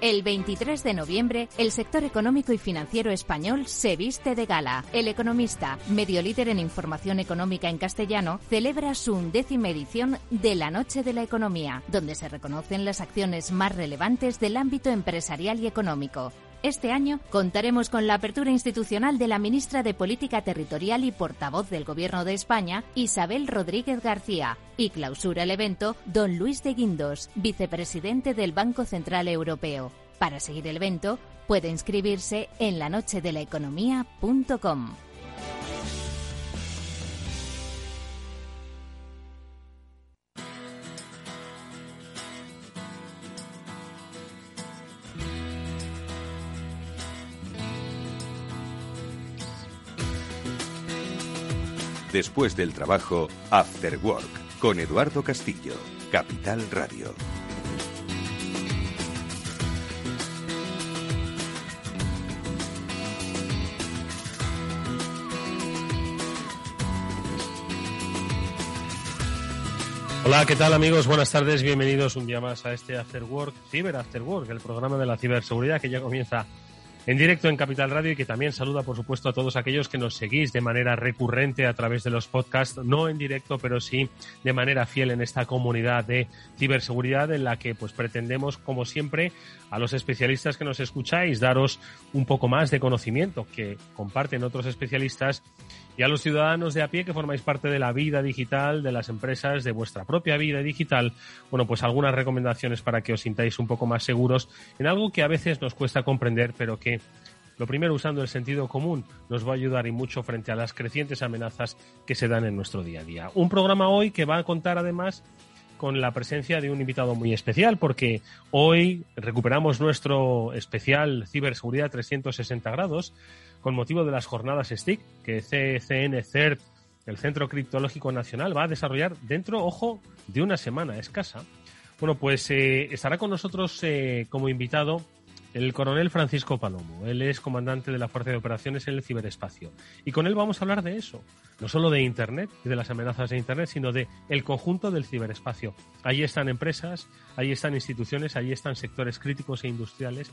El 23 de noviembre, el sector económico y financiero español se viste de gala. El Economista, medio líder en información económica en castellano, celebra su undécima edición de la Noche de la Economía, donde se reconocen las acciones más relevantes del ámbito empresarial y económico. Este año contaremos con la apertura institucional de la ministra de Política Territorial y portavoz del Gobierno de España, Isabel Rodríguez García, y clausura el evento don Luis de Guindos, vicepresidente del Banco Central Europeo. Para seguir el evento, puede inscribirse en lanochedelaeconomía.com. Después del trabajo, After Work, con Eduardo Castillo, Capital Radio. Hola, ¿qué tal amigos? Buenas tardes, bienvenidos un día más a este After Work, Ciber After Work, el programa de la ciberseguridad que ya comienza en directo en Capital Radio y que también saluda, por supuesto, a todos aquellos que nos seguís de manera recurrente a través de los podcasts, no en directo, pero sí de manera fiel en esta comunidad de ciberseguridad en la que pues pretendemos, como siempre, a los especialistas que nos escucháis, daros un poco más de conocimiento que comparten otros especialistas y a los ciudadanos de a pie que formáis parte de la vida digital de las empresas, de vuestra propia vida digital, bueno, pues algunas recomendaciones para que os sintáis un poco más seguros en algo que a veces nos cuesta comprender, pero que lo primero, usando el sentido común, nos va a ayudar y mucho frente a las crecientes amenazas que se dan en nuestro día a día. Un programa hoy que va a contar además con la presencia de un invitado muy especial, porque hoy recuperamos nuestro especial Ciberseguridad 360 grados con motivo de las jornadas STIC que CCN CERT, el Centro Criptológico Nacional, va a desarrollar dentro, ojo, de una semana escasa. Bueno, pues eh, estará con nosotros eh, como invitado el coronel Francisco Palomo. Él es comandante de la Fuerza de Operaciones en el Ciberespacio. Y con él vamos a hablar de eso, no solo de Internet y de las amenazas de Internet, sino de el conjunto del ciberespacio. Ahí están empresas, ahí están instituciones, ahí están sectores críticos e industriales.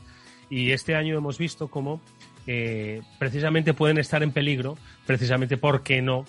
Y este año hemos visto cómo eh, precisamente pueden estar en peligro, precisamente porque no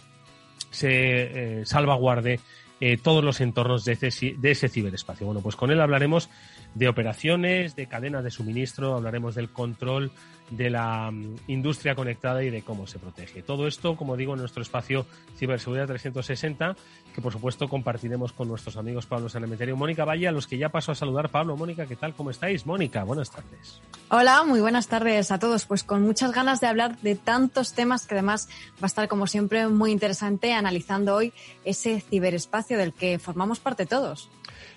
se eh, salvaguarde eh, todos los entornos de ese, de ese ciberespacio. Bueno, pues con él hablaremos de operaciones, de cadenas de suministro, hablaremos del control de la mm, industria conectada y de cómo se protege. Todo esto, como digo, en nuestro espacio Ciberseguridad 360, que por supuesto compartiremos con nuestros amigos Pablo Sanemeterio y Mónica Valle, a los que ya paso a saludar. Pablo, Mónica, ¿qué tal? ¿Cómo estáis? Mónica, buenas tardes. Hola, muy buenas tardes a todos. Pues con muchas ganas de hablar de tantos temas que además va a estar, como siempre, muy interesante analizando hoy ese ciberespacio del que formamos parte todos.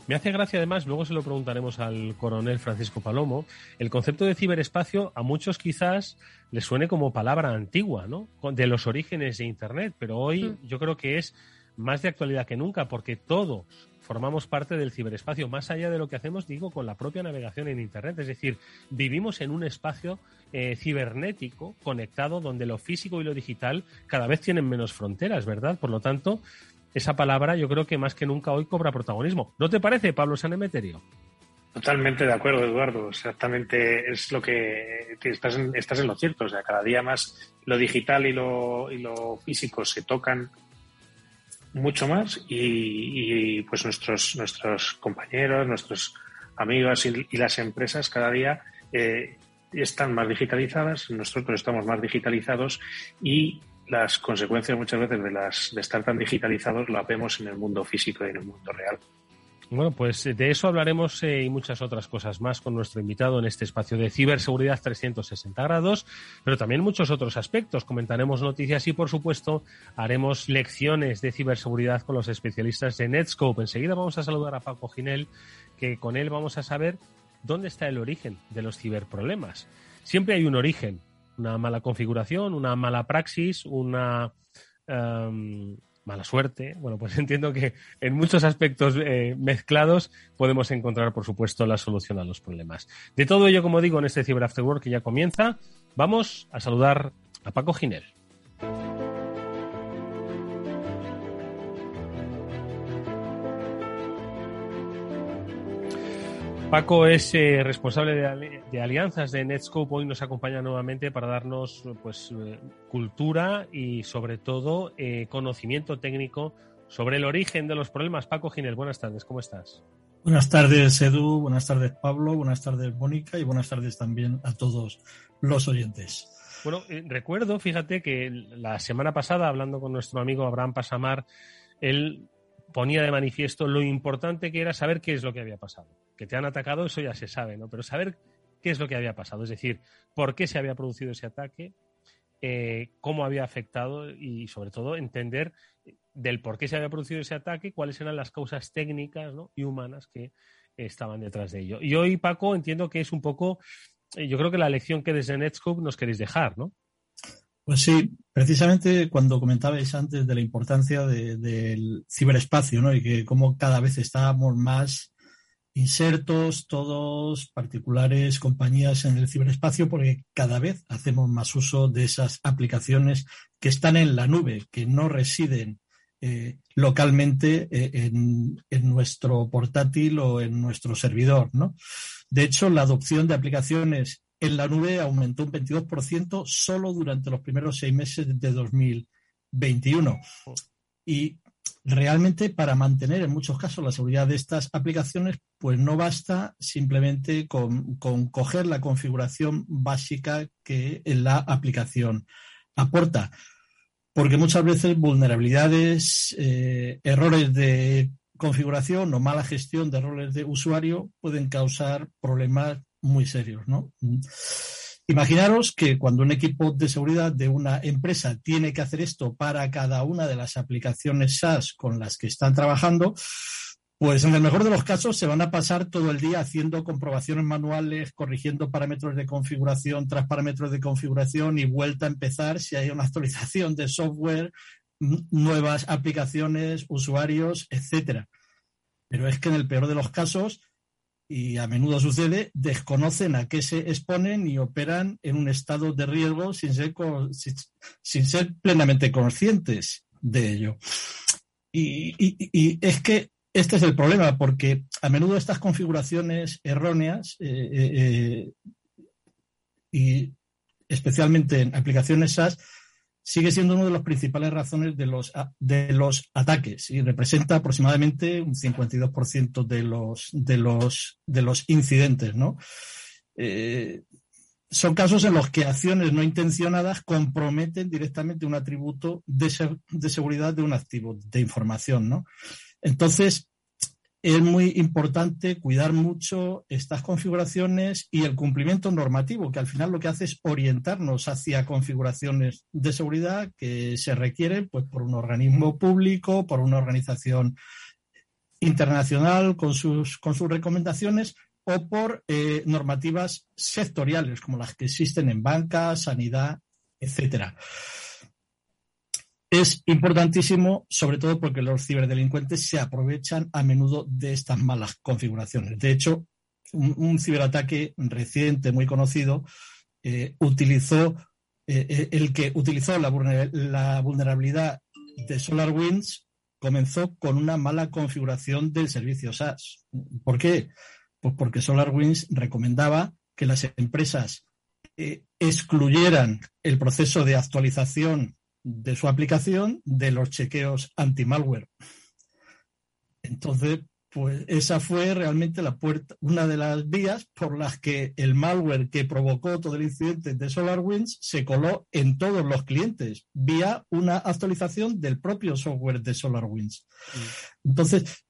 Me hace gracia además, luego se lo preguntaremos al coronel Francisco Palomo, el concepto de ciberespacio a muchos quizás les suene como palabra antigua, ¿no? De los orígenes de Internet, pero hoy mm. yo creo que es más de actualidad que nunca porque todos formamos parte del ciberespacio, más allá de lo que hacemos, digo, con la propia navegación en Internet. Es decir, vivimos en un espacio eh, cibernético conectado donde lo físico y lo digital cada vez tienen menos fronteras, ¿verdad? Por lo tanto, esa palabra yo creo que más que nunca hoy cobra protagonismo. ¿No te parece, Pablo Sanemeterio? Totalmente de acuerdo, Eduardo. Exactamente es lo que estás en, estás en lo cierto. O sea, cada día más lo digital y lo, y lo físico se tocan mucho más y, pues nuestros, nuestros compañeros, nuestros amigos y, las empresas cada día eh, están más digitalizadas, nosotros estamos más digitalizados y las consecuencias muchas veces de, las, de estar tan digitalizados las vemos en el mundo físico y en el mundo real. Bueno, pues de eso hablaremos eh, y muchas otras cosas más con nuestro invitado en este espacio de ciberseguridad 360 grados, pero también muchos otros aspectos. Comentaremos noticias y, por supuesto, haremos lecciones de ciberseguridad con los especialistas de Netscope. Enseguida vamos a saludar a Paco Ginel, que con él vamos a saber dónde está el origen de los ciberproblemas. Siempre hay un origen, una mala configuración, una mala praxis, una... Em, mala suerte. Bueno, pues entiendo que en muchos aspectos eh, mezclados podemos encontrar, por supuesto, la solución a los problemas. De todo ello, como digo, en este Cyber After Work que ya comienza, vamos a saludar a Paco Ginel. Paco es eh, responsable de, alianzas de Netscope. Hoy nos acompaña nuevamente para darnos pues, eh, cultura y, sobre todo, eh, conocimiento técnico sobre el origen de los problemas. Paco Ginel, buenas tardes, ¿cómo estás? Buenas tardes, Edu. Buenas tardes, Pablo. Buenas tardes, Mónica. Y buenas tardes también a todos los oyentes. Bueno, recuerdo, fíjate que la semana pasada, hablando con nuestro amigo Abraham Pasamar, él ponía de manifiesto lo importante que era saber qué es lo que había pasado. Que te han atacado, eso ya se sabe, ¿no? Pero saber qué es lo que había pasado, es decir, por qué se había producido ese ataque, eh, cómo había afectado y sobre todo entender del por qué se había producido ese ataque, cuáles eran las causas técnicas y humanas que estaban detrás de ello. Y hoy, Paco, entiendo que es un poco, eh, yo creo que la lección que desde Netscope nos queréis dejar, ¿no? Pues sí, precisamente cuando comentabais antes de la importancia del ciberespacio, ¿no? Y que como cada vez estábamos más insertos, todos particulares, compañías en el ciberespacio, porque cada vez hacemos más uso de esas aplicaciones que están en la nube, que no residen eh, localmente eh, en, en, nuestro portátil o en nuestro servidor, ¿no? De hecho, la adopción de aplicaciones en la nube aumentó un 22% solo durante los primeros seis meses de 2021. Y realmente para mantener en muchos casos la seguridad de estas aplicaciones, pues no basta simplemente con, coger la configuración básica que la aplicación aporta. Porque muchas veces vulnerabilidades, eh, errores de configuración o mala gestión de errores de usuario pueden causar problemas muy serios, ¿no? Imaginaros que cuando un equipo de seguridad de una empresa tiene que hacer esto para cada una de las aplicaciones SaaS con las que están trabajando, pues en el mejor de los casos se van a pasar todo el día haciendo comprobaciones manuales, corrigiendo parámetros de configuración tras parámetros de configuración y vuelta a empezar si hay una actualización de software, nuevas aplicaciones, usuarios, etcétera. Pero es que en el peor de los casos y a menudo sucede, desconocen a qué se exponen y operan en un estado de riesgo sin ser, sin, ser plenamente conscientes de ello. Y, es que este es el problema, porque a menudo estas configuraciones erróneas eh, eh, eh, y especialmente en aplicaciones SaaS sigue siendo una de las principales razones de los, de los ataques y representa aproximadamente un 52% de los, de, los, de los incidentes. ¿no? Eh, son casos en los que acciones no intencionadas comprometen directamente un atributo de, de seguridad de un activo de información. ¿no? Entonces, es muy importante cuidar mucho estas configuraciones y el cumplimiento normativo, que al final lo que hace es orientarnos hacia configuraciones de seguridad que se requieren pues, por un organismo público, por una organización internacional con sus, con sus recomendaciones o por eh, normativas sectoriales como las que existen en banca, sanidad, etcétera es importantísimo, sobre todo porque los ciberdelincuentes se aprovechan a menudo de estas malas configuraciones. De hecho, un, ciberataque reciente, muy conocido, eh, utilizó eh, eh, el que utilizó la, vulnerabilidad de SolarWinds comenzó con una mala configuración del servicio SaaS. ¿Por qué? Pues porque SolarWinds recomendaba que las empresas excluyeran el proceso de actualización de su aplicación de los chequeos anti-malware. Entonces, pues esa fue realmente la puerta, una de las vías por las que el malware que provocó todo el incidente de SolarWinds se coló en todos los clientes vía una actualización del propio software de SolarWinds. Mm. Entonces,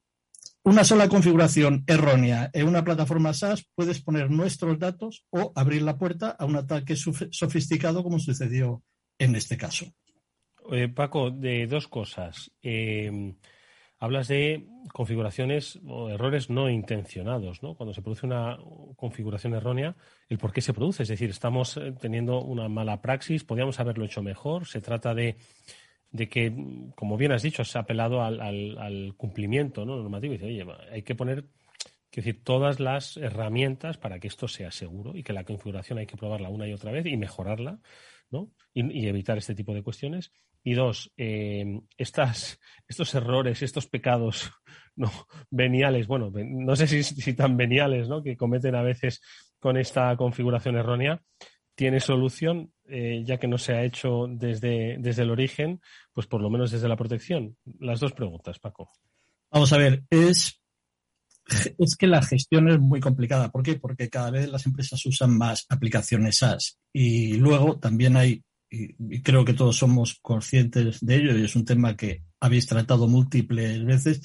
una sola configuración errónea en una plataforma SaaS puedes poner nuestros datos o abrir la puerta a un ataque sofisticado como sucedió en este caso. Eh, Paco, de dos cosas. Eh, hablas de configuraciones o errores no intencionados, ¿no? Cuando se produce una configuración errónea, el por qué se produce. Es decir, estamos eh, teniendo una mala praxis, podríamos haberlo hecho mejor. Se trata de, que, como bien has dicho, se ha apelado al, cumplimiento ¿no? normativo. Y dice, oye, hay que poner decir, todas las herramientas para que esto sea seguro y que la configuración hay que probarla una y otra vez y mejorarla, ¿no? y evitar este tipo de cuestiones. Y dos, eh, estas, estos errores, estos pecados veniales, bueno, no sé si, tan veniales, ¿no? Que cometen a veces con esta configuración errónea, tiene solución, eh, ya que no se ha hecho desde, desde el origen, pues por lo menos desde la protección. Las dos preguntas, Paco. Vamos a ver, es, es que la gestión es muy complicada. ¿Por qué? Porque cada vez las empresas usan más aplicaciones SaaS y luego también hay y, creo que todos somos conscientes de ello y es un tema que habéis tratado múltiples veces,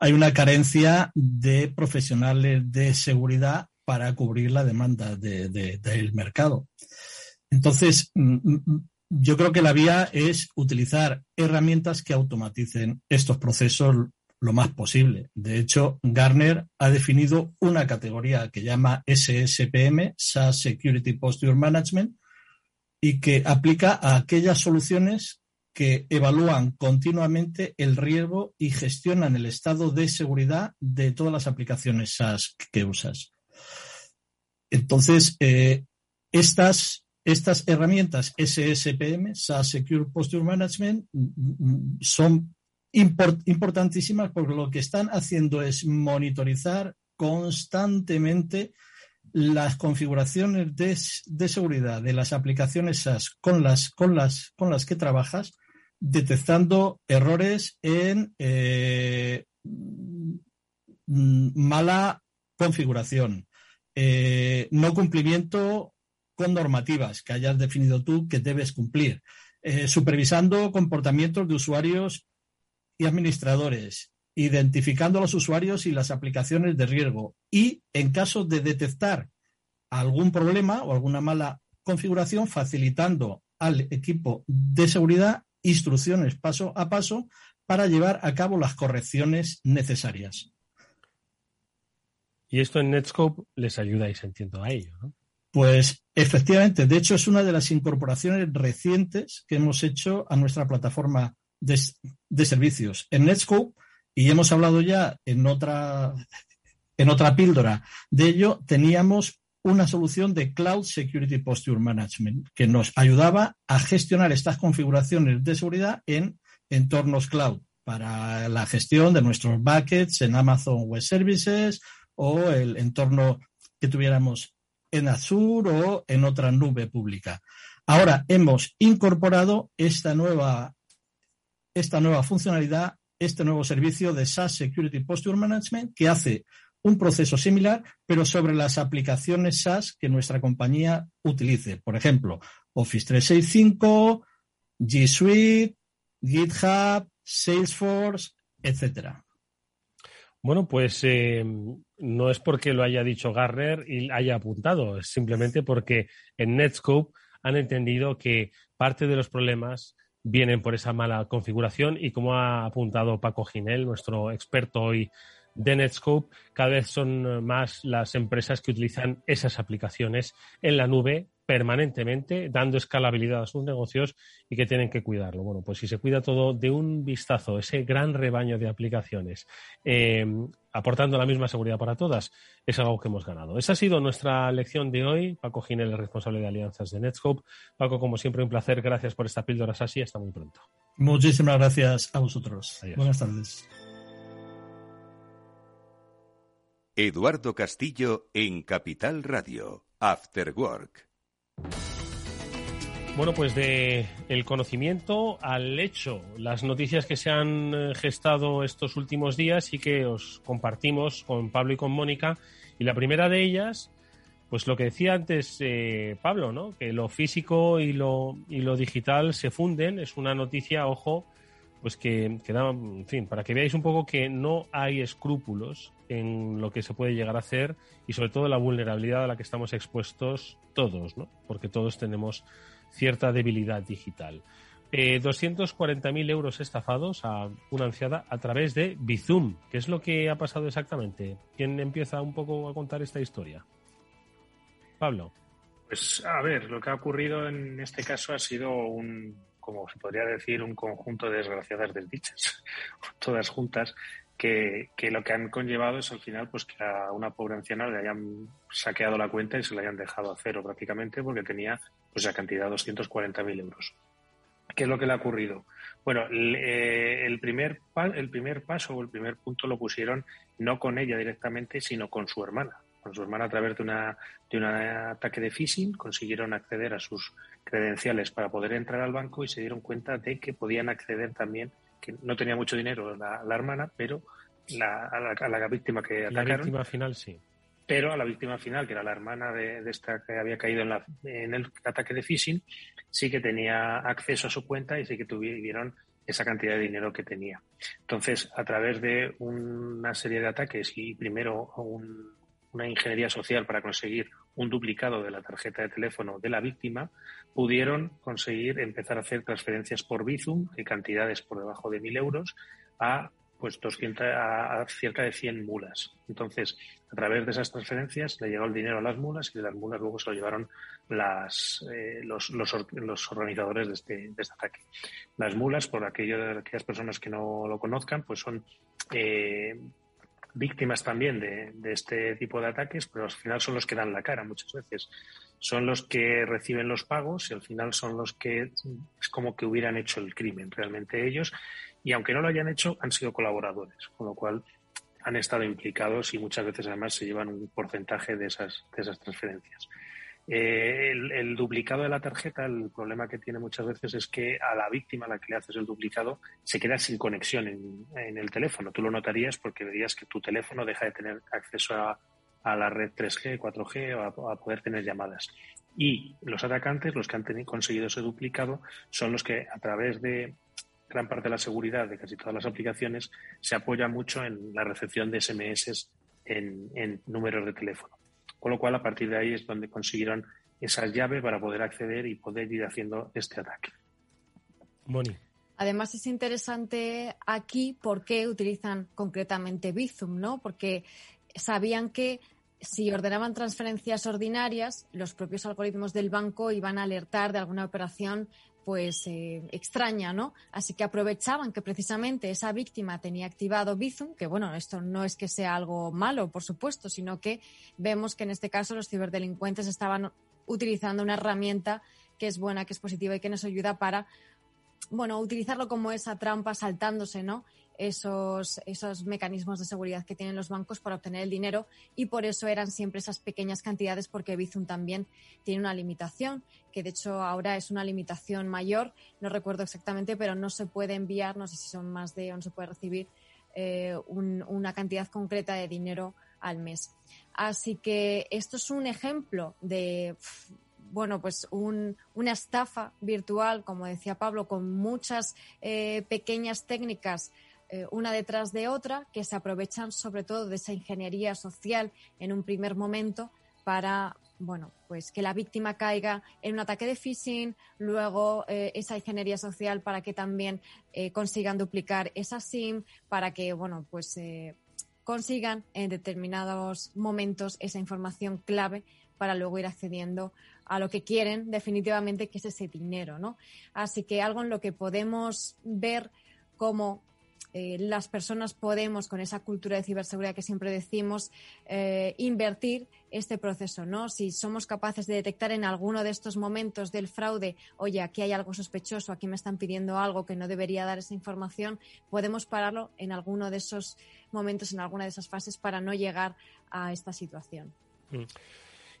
hay una carencia de profesionales de seguridad para cubrir la demanda del mercado. Entonces, mm, mm, yo creo que la vía es utilizar herramientas que automaticen estos procesos lo más posible. De hecho, Garner ha definido una categoría que llama SSPM, SaaS Security Posture Management, y que aplica a aquellas soluciones que evalúan continuamente el riesgo y gestionan el estado de seguridad de todas las aplicaciones SaaS que usas. Entonces, eh, estas, estas herramientas SSPM, SaaS Secure Posture Management, son importantísimas porque lo que están haciendo es monitorizar constantemente las configuraciones de, seguridad de las aplicaciones con las, con las, con las que trabajas, detectando errores en eh, mala configuración, eh, no cumplimiento con normativas que hayas definido tú que debes cumplir, eh, supervisando comportamientos de usuarios y administradores, identificando a los usuarios y las aplicaciones de riesgo y, en caso de detectar algún problema o alguna mala configuración, facilitando al equipo de seguridad instrucciones paso a paso para llevar a cabo las correcciones necesarias. Y esto en Netscope les ayudáis, entiendo, a ello, ¿no? Pues efectivamente, de hecho es una de las incorporaciones recientes que hemos hecho a nuestra plataforma de, de servicios. En Netscope y hemos hablado ya en otra, en otra píldora de ello, teníamos una solución de Cloud Security Posture Management que nos ayudaba a gestionar estas configuraciones de seguridad en entornos cloud para la gestión de nuestros buckets en Amazon Web Services o el entorno que tuviéramos en Azure o en otra nube pública. Ahora hemos incorporado esta nueva, esta nueva funcionalidad este nuevo servicio de SaaS Security Posture Management que hace un proceso similar, pero sobre las aplicaciones SaaS que nuestra compañía utilice. Por ejemplo, Office 365, G Suite, GitHub, Salesforce, etcétera. Bueno, pues eh, no es porque lo haya dicho Garner y haya apuntado, es simplemente porque en Netscope han entendido que parte de los problemas vienen por esa mala configuración y como ha apuntado Paco Ginel, nuestro experto hoy de Netscope, cada vez son más las empresas que utilizan esas aplicaciones en la nube permanentemente, dando escalabilidad a sus negocios y que tienen que cuidarlo. Bueno, pues si se cuida todo de un vistazo, ese gran rebaño de aplicaciones, eh, aportando la misma seguridad para todas, es algo que hemos ganado. Esa ha sido nuestra lección de hoy. Paco Ginel, responsable de alianzas de Netscope. Paco, como siempre, un placer. Gracias por esta píldora así. Hasta muy pronto. Muchísimas gracias a vosotros. Buenas tardes. Eduardo Castillo en Capital Radio, After Work. Bueno, pues de el conocimiento al hecho, las noticias que se han eh, gestado estos últimos días y que os compartimos con Pablo y con Mónica. Y la primera de ellas, pues lo que decía antes eh, Pablo, ¿no? Que lo físico y lo, y lo digital se funden. Es una noticia, ojo, pues que, que da, en fin, para que veáis un poco que no hay escrúpulos en lo que se puede llegar a hacer y sobre todo la vulnerabilidad a la que estamos expuestos todos, ¿no? Porque todos tenemos cierta debilidad digital. Eh, 240.000 euros estafados a una anciada a través de Bizum. ¿Qué es lo que ha pasado exactamente? ¿Quién empieza un poco a contar esta historia? Pablo. Pues a ver, lo que ha ocurrido en este caso ha sido un, como se podría decir, un conjunto de desgraciadas desdichas, todas juntas, que, lo que han conllevado es al final pues que a una pobre anciana le hayan saqueado la cuenta y se la hayan dejado a cero prácticamente porque tenía pues la cantidad de 240.000 euros. ¿Qué es lo que le ha ocurrido? Bueno, eh, el, primer, el primer paso o el primer punto lo pusieron no con ella directamente, sino con su hermana. Con su hermana, a través de, una, de un ataque de phishing, consiguieron acceder a sus credenciales para poder entrar al banco y se dieron cuenta de que podían acceder también, que no tenía mucho dinero la, la hermana, pero la, a, la, a, la, víctima que atacaron. La víctima final, sí pero a la víctima final, que era la hermana de, de esta que había caído en, la, en, el ataque de phishing, sí que tenía acceso a su cuenta y sí que tuvieron esa cantidad de dinero que tenía. Entonces, a través de una serie de ataques y primero un, una ingeniería social para conseguir un duplicado de la tarjeta de teléfono de la víctima, pudieron conseguir empezar a hacer transferencias por Bizum de cantidades por debajo de 1.000 euros a pues 200 a, cerca de 100 mulas. Entonces, a través de esas transferencias le llegó el dinero a las mulas y de las mulas luego se lo llevaron las, eh, los, los, organizadores de este, de este, ataque. Las mulas, por aquello, aquellas personas que no lo conozcan, pues son eh, víctimas también de, este tipo de ataques, pero al final son los que dan la cara muchas veces. Son los que reciben los pagos y al final son los que es como que hubieran hecho el crimen realmente ellos y aunque no lo hayan hecho, han sido colaboradores, con lo cual han estado implicados y muchas veces además se llevan un porcentaje de esas, de esas transferencias. Eh, el, duplicado de la tarjeta, el problema que tiene muchas veces es que a la víctima a la que le haces el duplicado se queda sin conexión en, el teléfono. Tú lo notarías porque verías que tu teléfono deja de tener acceso a, la red 3G, 4G o a, poder tener llamadas. Y los atacantes, los que han conseguido ese duplicado, son los que a través de gran parte de la seguridad de casi todas las aplicaciones se apoya mucho en la recepción de SMS en números de teléfono. Con lo cual, a partir de ahí es donde consiguieron esas llaves para poder acceder y poder ir haciendo este ataque. Moni. Además es interesante aquí por qué utilizan concretamente Bizum, ¿no? Porque sabían que si ordenaban transferencias ordinarias, los propios algoritmos del banco iban a alertar de alguna operación pues eh, extraña, ¿no? Así que aprovechaban que precisamente esa víctima tenía activado Bizum, que bueno, esto no es que sea algo malo, por supuesto, sino que vemos que en este caso los ciberdelincuentes estaban utilizando una herramienta que es buena, que es positiva y que nos ayuda para, bueno, utilizarlo como esa trampa saltándose, ¿no? Esos, esos mecanismos de seguridad que tienen los bancos para obtener el dinero y por eso eran siempre esas pequeñas cantidades porque Bizum también tiene una limitación, que de hecho ahora es una limitación mayor, no recuerdo exactamente, pero no se puede enviar, no sé si son más de o no se puede recibir eh, un, una cantidad concreta de dinero al mes. Así que esto es un ejemplo de bueno, pues un, una estafa virtual, como decía Pablo, con muchas eh, pequeñas técnicas eh, una detrás de otra, que se aprovechan sobre todo de esa ingeniería social en un primer momento para, bueno, pues que la víctima caiga en un ataque de phishing, luego eh, esa ingeniería social para que también eh, consigan duplicar esa SIM, para que, bueno, pues consigan en determinados momentos esa información clave para luego ir accediendo a lo que quieren definitivamente, que es ese dinero, ¿no? Así que algo en lo que podemos ver cómo eh, las personas podemos, con esa cultura de ciberseguridad que siempre decimos, eh, invertir este proceso, ¿no? Si somos capaces de detectar en alguno de estos momentos del fraude, oye, aquí hay algo sospechoso, aquí me están pidiendo algo que no debería dar esa información, podemos pararlo en alguno de esos momentos, en alguna de esas fases, para no llegar a esta situación. Mm.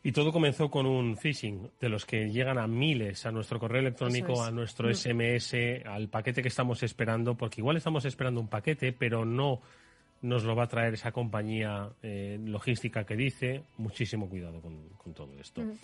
Y todo comenzó con un phishing, de los que llegan a miles a nuestro correo electrónico, es. a nuestro SMS, mm. al paquete que estamos esperando, porque igual estamos esperando un paquete, pero no nos lo va a traer esa compañía eh, logística que dice. Muchísimo cuidado con, con todo esto. Mm.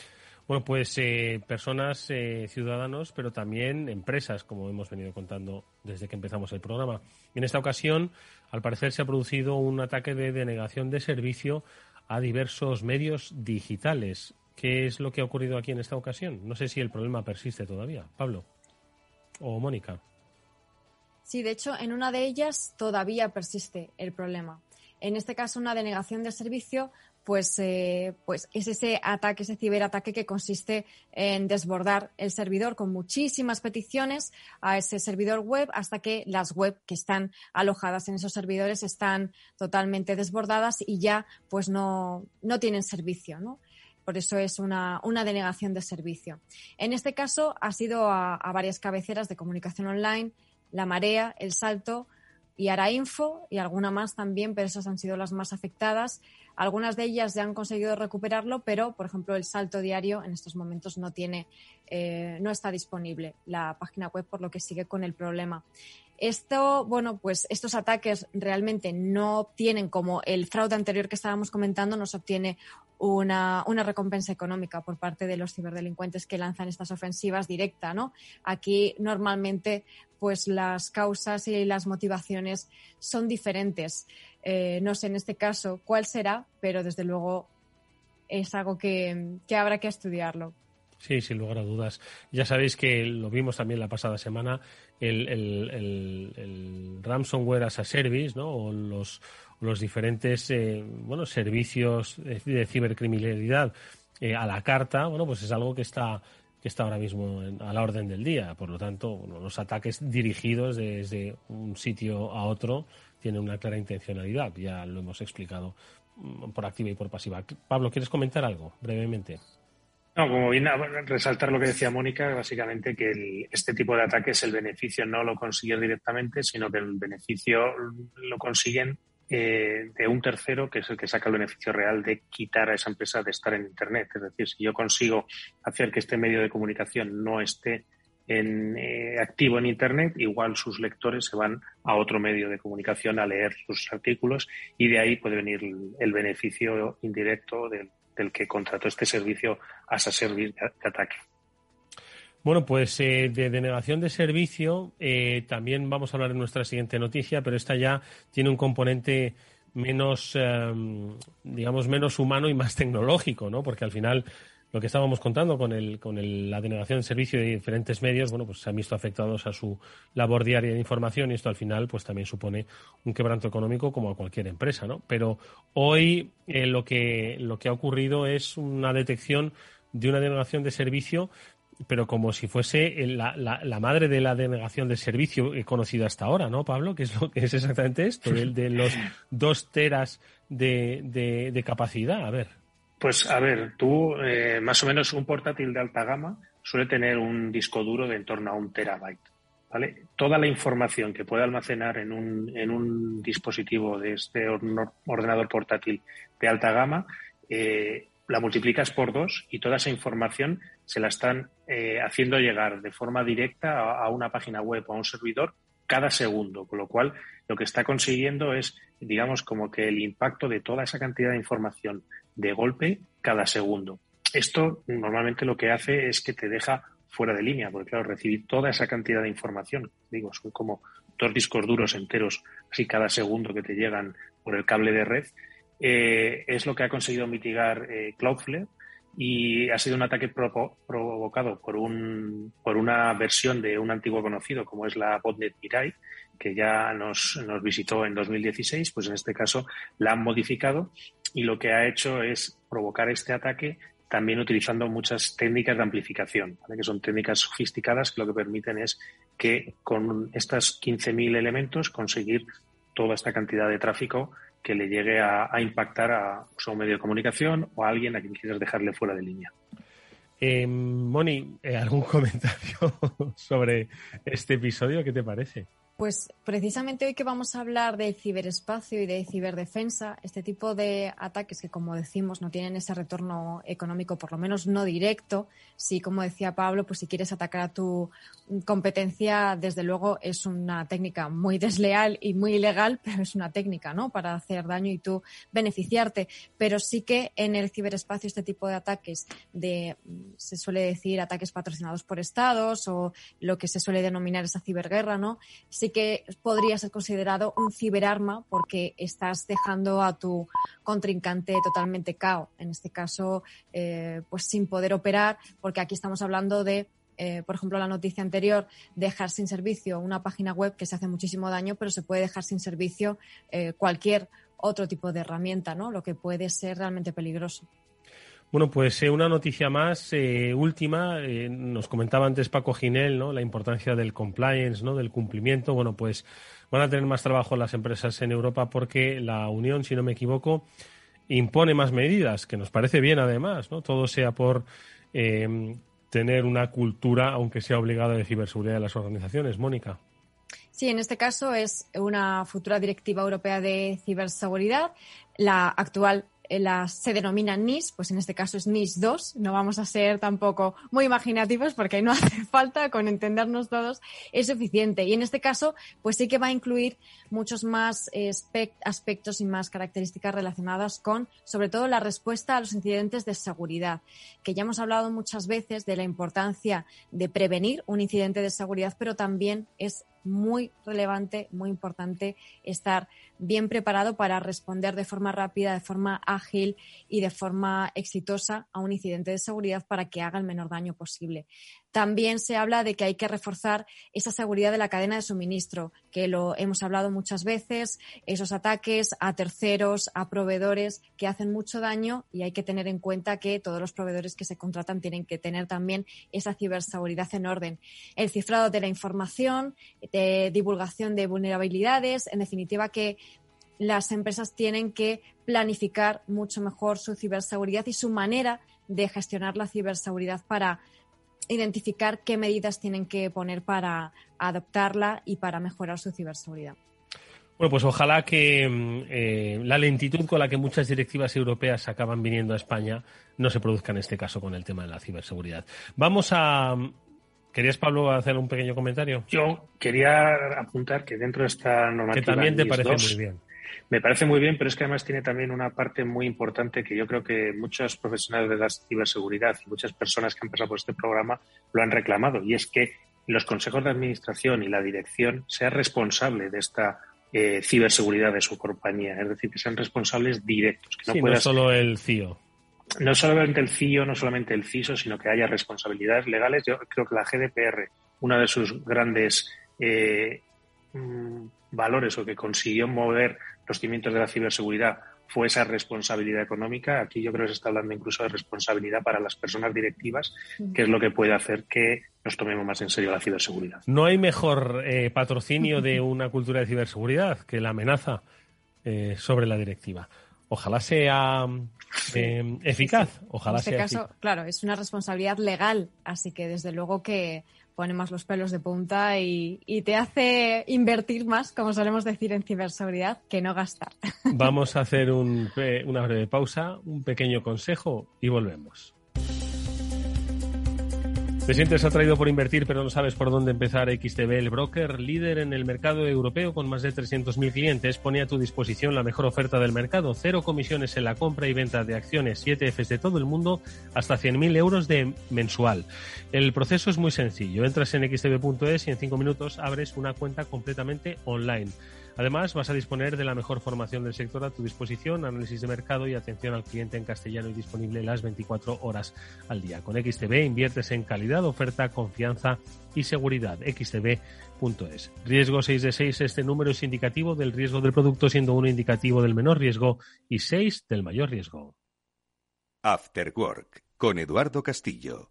Bueno, pues eh, personas, eh, ciudadanos, pero también empresas, como hemos venido contando desde que empezamos el programa. En esta ocasión, al parecer, se ha producido un ataque de denegación de servicio a diversos medios digitales. ¿Qué es lo que ha ocurrido aquí en esta ocasión? No sé si el problema persiste todavía. Pablo o Mónica. Sí, de hecho, en una de ellas todavía persiste el problema. En este caso, una denegación de servicio pues, eh, pues es ese ataque, ese ciberataque que consiste en desbordar el servidor con muchísimas peticiones a ese servidor web hasta que las web que están alojadas en esos servidores están totalmente desbordadas y ya pues no, no tienen servicio, ¿no? Por eso es una, una, denegación de servicio. En este caso ha sido a, a varias cabeceras de comunicación online, La Marea, El Salto y Arainfo y alguna más también, pero esas han sido las más afectadas. Algunas de ellas ya han conseguido recuperarlo, pero, por ejemplo, el salto diario en estos momentos no tiene, eh, no está disponible la página web, por lo que sigue con el problema. Esto, bueno, pues estos ataques realmente no obtienen, como el fraude anterior que estábamos comentando, no se obtiene una, una, recompensa económica por parte de los ciberdelincuentes que lanzan estas ofensivas directa, ¿no? Aquí normalmente, pues las causas y las motivaciones son diferentes. Eh, no sé en este caso cuál será, pero desde luego es algo que, habrá que estudiarlo. Sí, sin lugar a dudas. Ya sabéis que lo vimos también la pasada semana, el, el, ransomware as a service, ¿no? O los, los diferentes eh, bueno, servicios de cibercriminalidad eh, a la carta, bueno, pues es algo que está que está ahora mismo a la orden del día. Por lo tanto, los ataques dirigidos desde un sitio a otro tiene una clara intencionalidad. Ya lo hemos explicado mm, por activa y por pasiva. Pablo, ¿quieres comentar algo brevemente? No, como bien resaltar lo que decía Mónica, básicamente que este tipo de ataques el beneficio no lo consiguen directamente, sino que el beneficio lo consiguen eh, de un tercero, que es el que saca el beneficio real de quitar a esa empresa de estar en Internet. Es decir, si yo consigo hacer que este medio de comunicación no esté en, eh, activo en Internet, igual sus lectores se van a otro medio de comunicación a leer sus artículos y de ahí puede venir el, beneficio indirecto del, que contrató este servicio a ese servicio de, ataque. Bueno, pues eh, de denegación de servicio eh, también vamos a hablar en nuestra siguiente noticia, pero esta ya tiene un componente menos, digamos, menos humano y más tecnológico, ¿no? Porque al final lo que estábamos contando con, el, con la denegación de servicio de diferentes medios, bueno, pues se han visto afectados a su labor diaria de información y esto al final pues también supone un quebranto económico como a cualquier empresa, ¿no? Pero hoy eh, lo, que, lo que ha ocurrido es una detección de una denegación de servicio pero como si fuese la, la, madre de la denegación de servicio conocida hasta ahora, ¿no, Pablo? Que es lo que es exactamente esto, de, de los dos teras de, de, de capacidad. A ver. Pues a ver, tú eh, más o menos un portátil de alta gama suele tener un disco duro de en torno a un terabyte. ¿vale? Toda la información que puede almacenar en un, en un dispositivo de este ordenador portátil de alta gama, eh, la multiplicas por dos y toda esa información se la están eh, haciendo llegar de forma directa a, a una página web o a un servidor cada segundo, con lo cual lo que está consiguiendo es, digamos, como que el impacto de toda esa cantidad de información de golpe cada segundo. Esto normalmente lo que hace es que te deja fuera de línea, porque claro, recibir toda esa cantidad de información, digo, son como dos discos duros enteros, así cada segundo que te llegan por el cable de red, eh, es lo que ha conseguido mitigar eh, Cloudflare y ha sido un ataque provocado por, un, por una versión de un antiguo conocido como es la botnet Mirai, que ya nos, nos visitó en 2016, pues en este caso la han modificado y lo que ha hecho es provocar este ataque también utilizando muchas técnicas de amplificación, que son técnicas sofisticadas que lo que permiten es que con estas 15.000 elementos conseguir toda esta cantidad de tráfico que le llegue a, impactar a, un medio de comunicación o a alguien a quien quieras dejarle fuera de línea. Eh, Moni, ¿algún comentario sobre este episodio? ¿Qué te parece? Pues precisamente hoy que vamos a hablar de ciberespacio y de ciberdefensa, este tipo de ataques que, como decimos, no tienen ese retorno económico, por lo menos no directo, sí, como decía Pablo, pues si quieres atacar a tu competencia, desde luego es una técnica muy desleal y muy ilegal, pero es una técnica, ¿no? Para hacer daño y tú beneficiarte. Pero sí que en el ciberespacio este tipo de ataques de, se suele decir, ataques patrocinados por estados o lo que se suele denominar esa ciberguerra, ¿no? Que podría ser considerado un ciberarma porque estás dejando a tu contrincante totalmente cao. En este caso, eh, pues sin poder operar, porque aquí estamos hablando de eh, por ejemplo, la noticia anterior, dejar sin servicio una página web que se hace muchísimo daño, pero se puede dejar sin servicio eh, cualquier otro tipo de herramienta, ¿no? Lo que puede ser realmente peligroso. Bueno, pues eh, una noticia más, eh, última. Eh, nos comentaba antes Paco Ginel, ¿no? La importancia del compliance, ¿no? Del cumplimiento. Bueno, pues van a tener más trabajo las empresas en Europa porque la Unión, si no me equivoco, impone más medidas, que nos parece bien además, ¿no? Todo sea por tener una cultura, aunque sea obligada, de ciberseguridad de las organizaciones. Mónica. Sí, en este caso es una futura directiva europea de ciberseguridad. La actual la, se denomina NIS, pues en este caso es NIS 2. No vamos a ser tampoco muy imaginativos porque no hace falta, con entendernos todos es suficiente. Y en este caso, pues sí que va a incluir muchos más aspectos y más características relacionadas con, sobre todo, la respuesta a los incidentes de seguridad, que ya hemos hablado muchas veces de la importancia de prevenir un incidente de seguridad, pero también es muy relevante, muy importante estar bien preparado para responder de forma rápida, de forma ágil y de forma exitosa a un incidente de seguridad para que haga el menor daño posible. También se habla de que hay que reforzar esa seguridad de la cadena de suministro, que lo hemos hablado muchas veces, esos ataques a terceros, a proveedores que hacen mucho daño y hay que tener en cuenta que todos los proveedores que se contratan tienen que tener también esa ciberseguridad en orden. El cifrado de la información, de divulgación de vulnerabilidades, en definitiva que las empresas tienen que planificar mucho mejor su ciberseguridad y su manera de gestionar la ciberseguridad para identificar qué medidas tienen que poner para adoptarla y para mejorar su ciberseguridad. Bueno, pues ojalá que mm, eh, la lentitud con la que muchas directivas europeas acaban viniendo a España no se produzca en este caso con el tema de la ciberseguridad. Vamos a. ¿Querías, Pablo, hacer un pequeño comentario? Yo quería apuntar que dentro de esta normativa. Que también te parece muy bien. Me parece muy bien, pero es que además tiene también una parte muy importante que yo creo que muchos profesionales de la ciberseguridad y muchas personas que han pasado por este programa lo han reclamado, y es que los consejos de administración y la dirección sean responsable de esta eh, ciberseguridad de su compañía, es decir, que sean responsables directos. Que no, solo el CIO. No solamente el CIO, no solamente el CISO, sino que haya responsabilidades legales. Yo creo que la GDPR, una de sus grandes eh, mm, valores o que consiguió mover los cimientos de la ciberseguridad fue esa responsabilidad económica. Aquí yo creo que se está hablando incluso de responsabilidad para las personas directivas, que es lo que puede hacer que nos tomemos más en serio la ciberseguridad. No hay mejor eh, patrocinio de una cultura de ciberseguridad que la amenaza eh, sobre la directiva. Ojalá sea eh, eficaz. Ojalá en este caso, claro, es una responsabilidad legal, así que desde luego que pone más los pelos de punta y, te hace invertir más, como solemos decir en ciberseguridad, que no gastar. Vamos a hacer una breve pausa, un pequeño consejo y volvemos. ¿Te sientes atraído por invertir pero no sabes por dónde empezar? XTB, el broker líder en el mercado europeo con más de 300.000 clientes, pone a tu disposición la mejor oferta del mercado. Cero comisiones en la compra y venta de acciones 7Fs de todo el mundo hasta 100.000 euros de mensual. El proceso es muy sencillo. Entras en xtb.es y en cinco minutos abres una cuenta completamente online. Además, vas a disponer de la mejor formación del sector a tu disposición, análisis de mercado y atención al cliente en castellano y disponible las 24 horas al día. Con XTB inviertes en calidad, oferta, confianza y seguridad. XTB.es. Riesgo 6 de 6. Este número es indicativo del riesgo del producto, siendo uno indicativo del menor riesgo y 6 del mayor riesgo. After Work con Eduardo Castillo.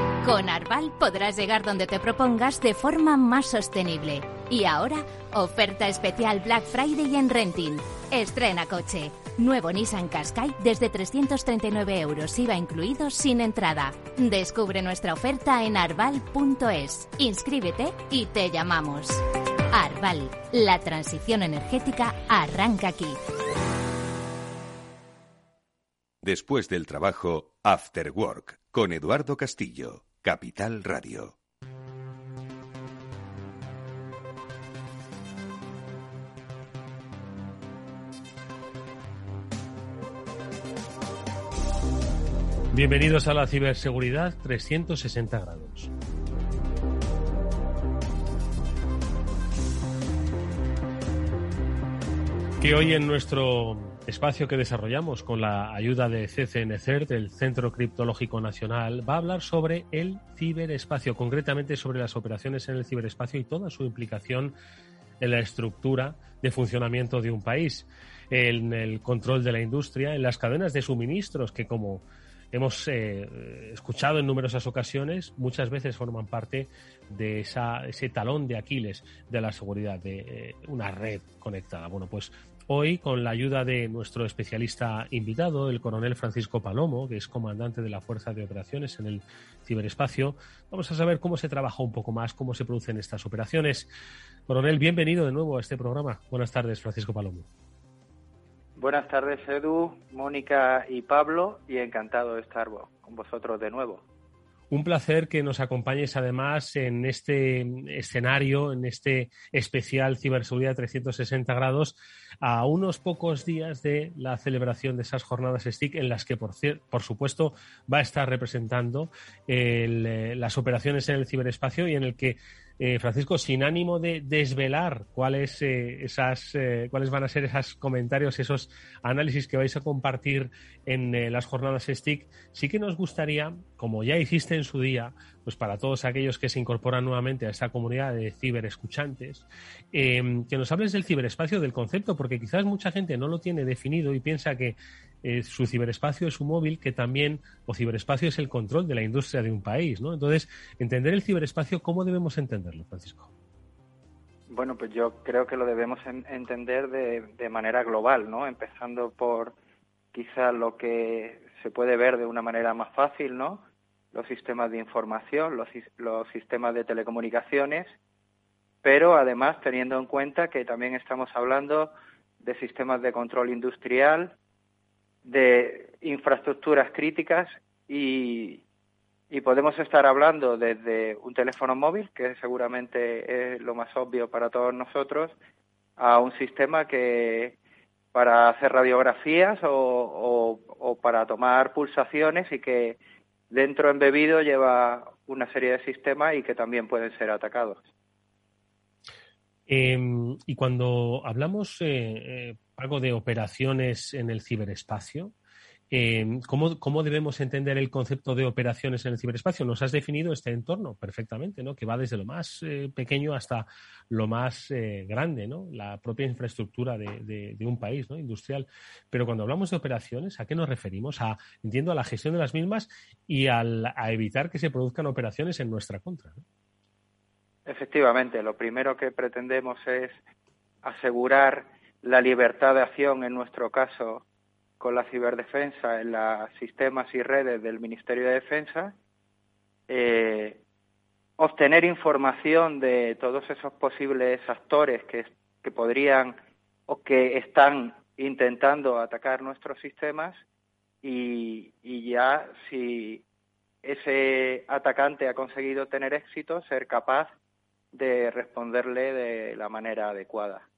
Con Arval podrás llegar donde te propongas de forma más sostenible. Y ahora, oferta especial Black Friday en Renting. Estrena coche. Nuevo Nissan Qashqai desde 339 euros IVA incluido sin entrada. Descubre nuestra oferta en arval.es. Inscríbete y te llamamos. Arval, la transición energética arranca aquí. Después del trabajo, After Work, con Eduardo Castillo. Capital Radio. Bienvenidos a la ciberseguridad 360 grados. Que hoy en nuestro espacio que desarrollamos con la ayuda de CCNCERT, del Centro Criptológico Nacional, va a hablar sobre el ciberespacio, concretamente sobre las operaciones en el ciberespacio y toda su implicación en la estructura de funcionamiento de un país, en el control de la industria, en las cadenas de suministros que como hemos eh, escuchado en numerosas ocasiones, muchas veces forman parte de ese talón de Aquiles de la seguridad, de eh, una red conectada. Bueno, pues Hoy, con la ayuda de nuestro especialista invitado, el coronel Francisco Palomo, que es comandante de la Fuerza de Operaciones en el ciberespacio, vamos a saber cómo se trabaja un poco más, cómo se producen estas operaciones. Coronel, bienvenido de nuevo a este programa. Buenas tardes, Francisco Palomo. Buenas tardes, Edu, Mónica y Pablo, y encantado de estar con vosotros de nuevo. Un placer que nos acompañes además en este escenario, en este especial Ciberseguridad 360 grados, a unos pocos días de la celebración de esas jornadas STIC en las que, por, por supuesto, va a estar representando eh, las operaciones en el ciberespacio y en el que eh, Francisco, sin ánimo de desvelar cuáles, eh, esas, eh, cuáles van a ser esos comentarios, esos análisis que vais a compartir en las jornadas STIC, sí que nos gustaría, como ya hiciste en su día, pues para todos aquellos que se incorporan nuevamente a esta comunidad de ciberescuchantes, que nos hables del ciberespacio, del concepto, porque quizás mucha gente no lo tiene definido y piensa que eh, su ciberespacio es un móvil que también, o ciberespacio es el control de la industria de un país, ¿no? Entonces, entender el ciberespacio, ¿cómo debemos entenderlo, Francisco? Bueno, pues yo creo que lo debemos entender de, de manera global, ¿no? Empezando por quizá lo que se puede ver de una manera más fácil, ¿no? Los sistemas de información, los, sistemas de telecomunicaciones, pero además teniendo en cuenta que también estamos hablando de sistemas de control industrial, de infraestructuras críticas y, podemos estar hablando desde un teléfono móvil, que seguramente es lo más obvio para todos nosotros, a un sistema que para hacer radiografías o, para tomar pulsaciones y que dentro embebido lleva una serie de sistemas y que también pueden ser atacados. Em, y cuando hablamos, eh, eh, algo de operaciones en el ciberespacio, em, ¿cómo, debemos entender el concepto de operaciones en el ciberespacio? Nos has definido este entorno perfectamente, ¿no? Que va desde lo más eh, pequeño hasta lo más grande, ¿no? La propia infraestructura de, un país, ¿no? Industrial. Pero cuando hablamos de operaciones, ¿a qué nos referimos? A, entiendo, a la gestión de las mismas y a evitar que se produzcan operaciones en nuestra contra. Efectivamente, lo primero que pretendemos es asegurar la libertad de acción, en nuestro caso, con la ciberdefensa en los sistemas y redes del Ministerio de Defensa, eh, obtener información de todos esos posibles actores que, que podrían o que están intentando atacar nuestros sistemas y, y ya si ese atacante ha conseguido tener éxito, ser capaz de responderle de la manera adecuada.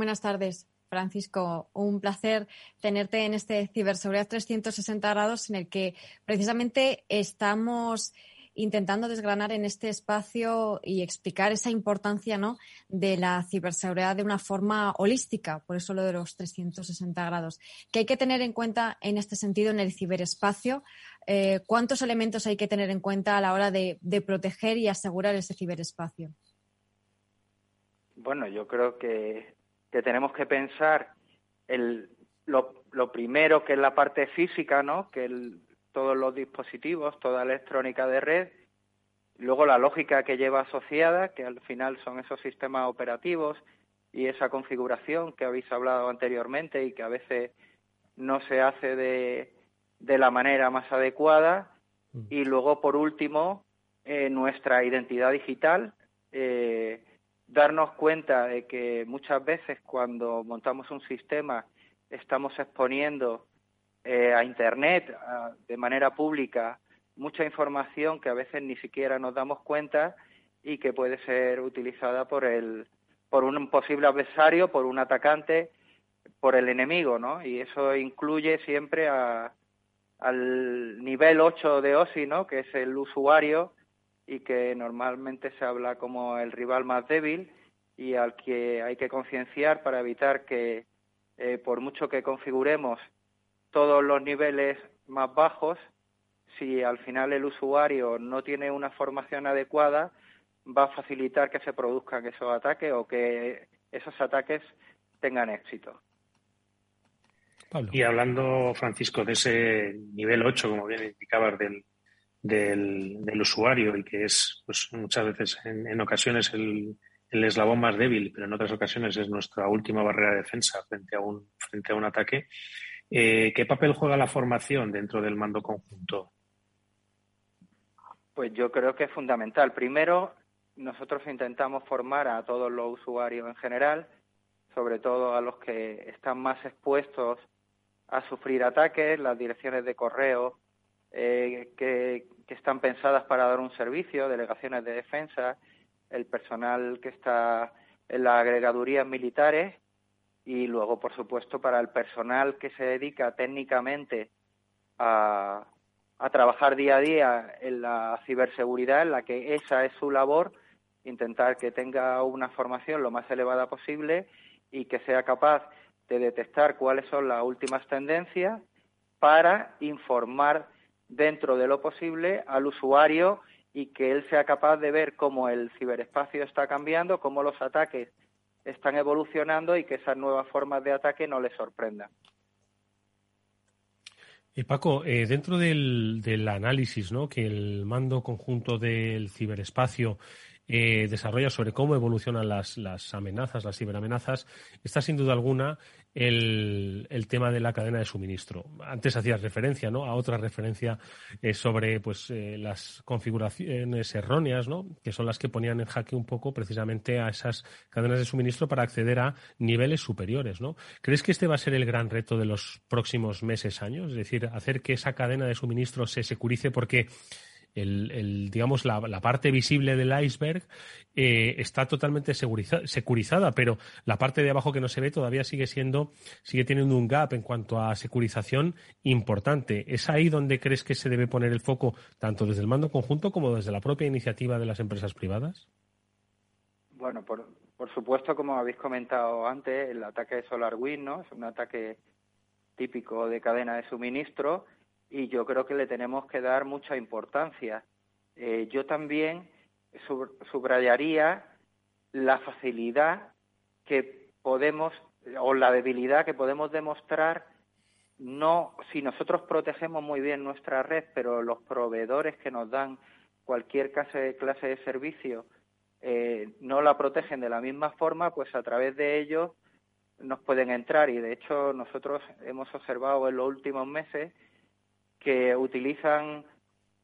Buenas tardes, Francisco. Un placer tenerte en este Ciberseguridad 360 grados en el que precisamente estamos intentando desgranar en este espacio y explicar esa importancia ¿no? de la ciberseguridad de una forma holística, por eso lo de los 360 grados. ¿Qué hay que tener en cuenta en este sentido en el ciberespacio? Eh, ¿Cuántos elementos hay que tener en cuenta a la hora de, proteger y asegurar ese ciberespacio? Bueno, yo creo que, tenemos que pensar el, lo, lo, primero que es la parte física, ¿no? Que el, todos los dispositivos, toda electrónica de red, luego la lógica que lleva asociada, que al final son esos sistemas operativos y esa configuración que habéis hablado anteriormente y que a veces no se hace de, de la manera más adecuada. Mm. Y luego, por último, eh, nuestra identidad digital, eh, darnos cuenta de que muchas veces cuando montamos un sistema estamos exponiendo eh, a Internet de manera pública mucha información que a veces ni siquiera nos damos cuenta y que puede ser utilizada por el por un posible adversario, por un atacante, por el enemigo, ¿no? Y eso incluye siempre a, al nivel 8 de OSI, ¿no? Que es el usuario y que normalmente se habla como el rival más débil y al que hay que concienciar para evitar que, eh, por mucho que configuremos todos los niveles más bajos, si al final el usuario no tiene una formación adecuada, va a facilitar que se produzcan esos ataques o que esos ataques tengan éxito. Y hablando, Francisco, de ese nivel 8, como bien indicabas, del, del, usuario y que es pues, muchas veces, en, ocasiones, el, el, eslabón más débil, pero en otras ocasiones es nuestra última barrera de defensa frente a un, frente a un ataque, eh, ¿Qué papel juega la formación dentro del mando conjunto? Pues yo creo que es fundamental. Primero, nosotros intentamos formar a todos los usuarios en general, sobre todo a los que están más expuestos a sufrir ataques, las direcciones de correo eh, que, que, están pensadas para dar un servicio, delegaciones de defensa, el personal que está en las agregadurías militares y luego, por supuesto, para el personal que se dedica técnicamente a, trabajar día a día en la ciberseguridad, en la que esa es su labor, intentar que tenga una formación lo más elevada posible y que sea capaz de detectar cuáles son las últimas tendencias para informar dentro de lo posible al usuario y que él sea capaz de ver cómo el ciberespacio está cambiando, cómo los ataques están evolucionando y que esas nuevas formas de ataque no les sorprendan. Y Paco, eh, dentro del, del, análisis ¿no? que el mando conjunto del ciberespacio eh, desarrolla sobre cómo evolucionan las, amenazas, las ciberamenazas, está sin duda alguna el, el, tema de la cadena de suministro. Antes hacías referencia ¿no? a otra referencia eh, sobre pues, eh, las configuraciones erróneas, ¿no? que son las que ponían en jaque un poco precisamente a esas cadenas de suministro para acceder a niveles superiores. ¿no? ¿Crees que este va a ser el gran reto de los próximos meses, años? Es decir, hacer que esa cadena de suministro se securice porque el, digamos, la, parte visible del iceberg eh, está totalmente securizada, pero la parte de abajo que no se ve todavía sigue siendo, sigue teniendo un gap en cuanto a securización importante. ¿Es ahí donde crees que se debe poner el foco, tanto desde el mando conjunto como desde la propia iniciativa de las empresas privadas? Bueno, por, por supuesto, como habéis comentado antes, el ataque de SolarWind ¿no? es un ataque típico de cadena de suministro y yo creo que le tenemos que dar mucha importancia. Eh, yo también subrayaría la facilidad que podemos o la debilidad que podemos demostrar no si nosotros protegemos muy bien nuestra red, pero los proveedores que nos dan cualquier clase, de servicio eh, no la protegen de la misma forma, pues a través de ellos nos pueden entrar y de hecho nosotros hemos observado en los últimos meses que utilizan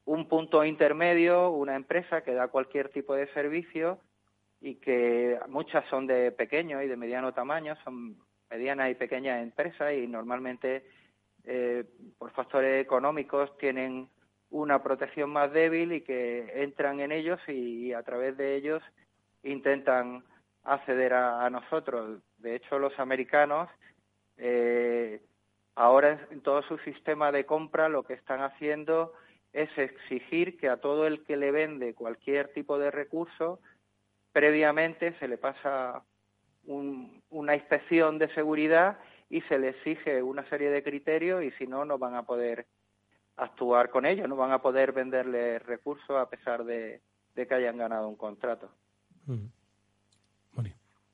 un punto intermedio, una empresa que da cualquier tipo de servicio y que muchas son de pequeño y de mediano tamaño, son medianas y pequeñas empresas y normalmente eh, por factores económicos tienen una protección más débil y que entran en ellos y, a través de ellos intentan acceder a, nosotros. De hecho, los americanos eh, Ahora en todo su sistema de compra lo que están haciendo es exigir que a todo el que le vende cualquier tipo de recurso, previamente se le pasa una inspección de seguridad y se le exige una serie de criterios y si no, no van a poder actuar con ellos, no van a poder venderle recursos a pesar de, que hayan ganado un contrato. Mm.